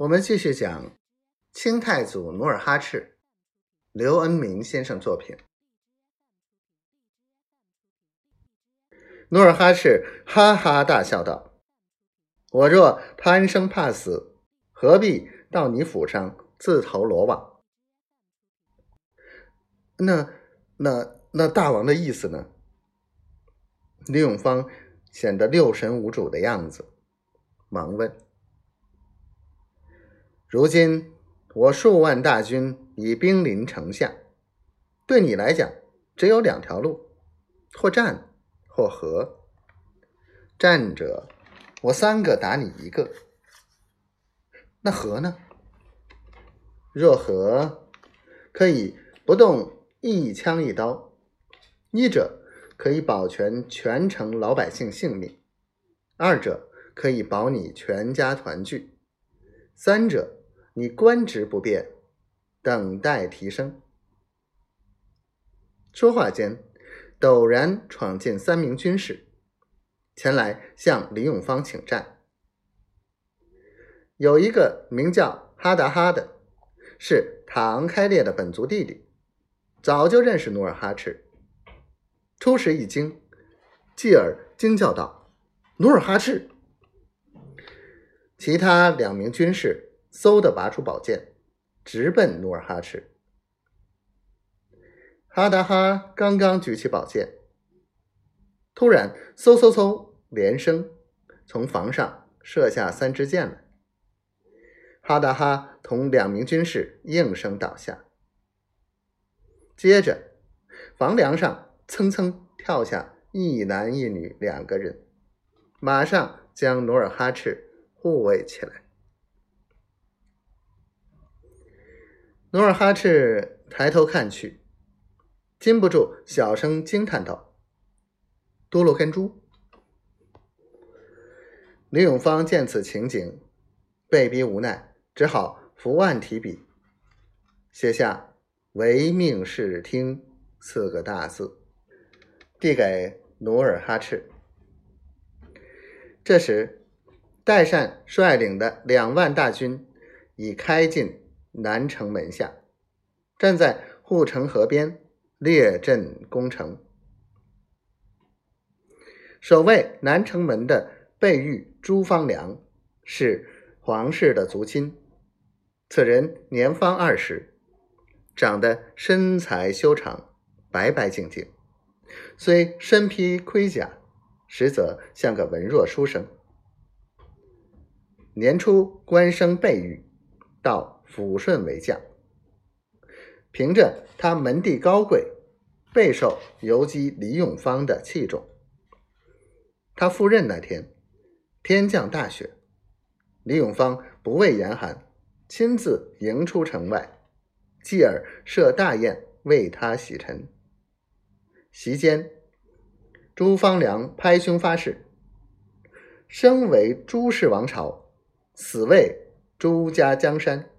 我们继续讲清太祖努尔哈赤，刘恩明先生作品。努尔哈赤哈哈大笑道：“我若贪生怕死，何必到你府上自投罗网？”那、那、那大王的意思呢？李永芳显得六神无主的样子，忙问。如今我数万大军已兵临城下，对你来讲只有两条路：或战，或和。战者，我三个打你一个。那和呢？若和，可以不动一枪一刀。一者可以保全全城老百姓性命，二者可以保你全家团聚，三者。你官职不变，等待提升。说话间，陡然闯进三名军士，前来向李永芳请战。有一个名叫哈达哈的，是塔昂开烈的本族弟弟，早就认识努尔哈赤。初时一惊，继而惊叫道：“努尔哈赤！”其他两名军士。嗖的拔出宝剑，直奔努尔哈赤。哈达哈刚刚举起宝剑，突然嗖嗖嗖连声从房上射下三支箭来。哈达哈同两名军士应声倒下，接着房梁上蹭蹭跳下一男一女两个人，马上将努尔哈赤护卫起来。努尔哈赤抬头看去，禁不住小声惊叹道：“多罗根珠！”李永芳见此情景，被逼无奈，只好伏案提笔，写下“唯命是听”四个大字，递给努尔哈赤。这时，代善率领的两万大军已开进。南城门下，站在护城河边列阵攻城。守卫南城门的贝玉朱方良是皇室的族亲，此人年方二十，长得身材修长，白白净净，虽身披盔甲，实则像个文弱书生。年初官升贝玉，到。抚顺为将，凭着他门第高贵，备受游击李永芳的器重。他赴任那天，天降大雪，李永芳不畏严寒，亲自迎出城外，继而设大宴为他洗尘。席间，朱方良拍胸发誓：生为朱氏王朝，死为朱家江山。